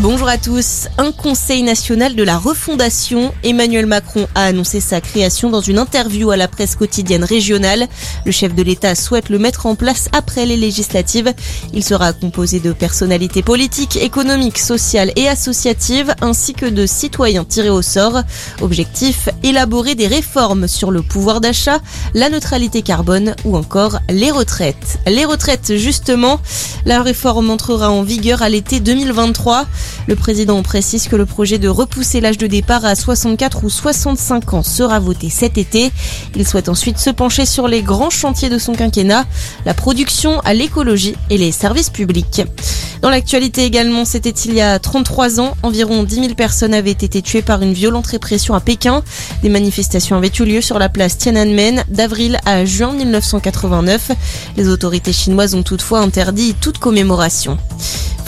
Bonjour à tous. Un conseil national de la refondation. Emmanuel Macron a annoncé sa création dans une interview à la presse quotidienne régionale. Le chef de l'État souhaite le mettre en place après les législatives. Il sera composé de personnalités politiques, économiques, sociales et associatives, ainsi que de citoyens tirés au sort. Objectif, élaborer des réformes sur le pouvoir d'achat, la neutralité carbone ou encore les retraites. Les retraites, justement, la réforme entrera en vigueur à l'été 2023. Le président précise que le projet de repousser l'âge de départ à 64 ou 65 ans sera voté cet été. Il souhaite ensuite se pencher sur les grands chantiers de son quinquennat, la production, à l'écologie et les services publics. Dans l'actualité également, c'était il y a 33 ans, environ 10 000 personnes avaient été tuées par une violente répression à Pékin. Des manifestations avaient eu lieu sur la place Tiananmen d'avril à juin 1989. Les autorités chinoises ont toutefois interdit toute commémoration.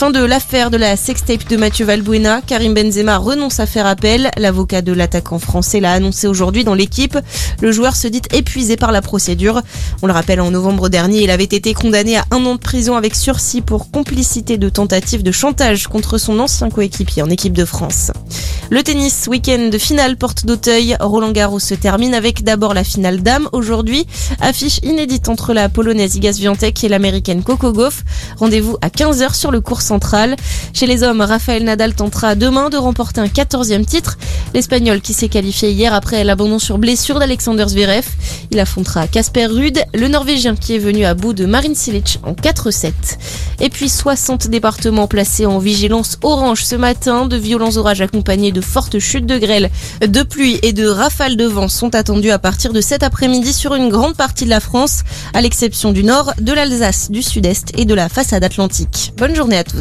Fin de l'affaire de la sextape de Mathieu Valbuena. Karim Benzema renonce à faire appel. L'avocat de l'attaquant français l'a annoncé aujourd'hui dans l'équipe. Le joueur se dit épuisé par la procédure. On le rappelle, en novembre dernier, il avait été condamné à un an de prison avec sursis pour complicité de tentative de chantage contre son ancien coéquipier en équipe de France. Le tennis, week-end de finale porte d'Auteuil. Roland Garros se termine avec d'abord la finale dame aujourd'hui. Affiche inédite entre la polonaise Iga Swiatek et l'américaine Coco Gauff. Rendez-vous à 15h sur le cours Chez les hommes, Rafael Nadal tentera demain de remporter un 14e titre. L'Espagnol qui s'est qualifié hier après l'abandon sur blessure d'Alexander Zverev. Il affrontera Casper Ruud, le Norvégien qui est venu à bout de Marin Cilic en 4-7. Et puis 60 départements placés en vigilance orange ce matin. De violents orages accompagnés de fortes chutes de grêle, de pluie et de rafales de vent sont attendues à partir de cet après-midi sur une grande partie de la France, à l'exception du nord, de l'Alsace, du sud-est et de la façade atlantique. Bonne journée à tous.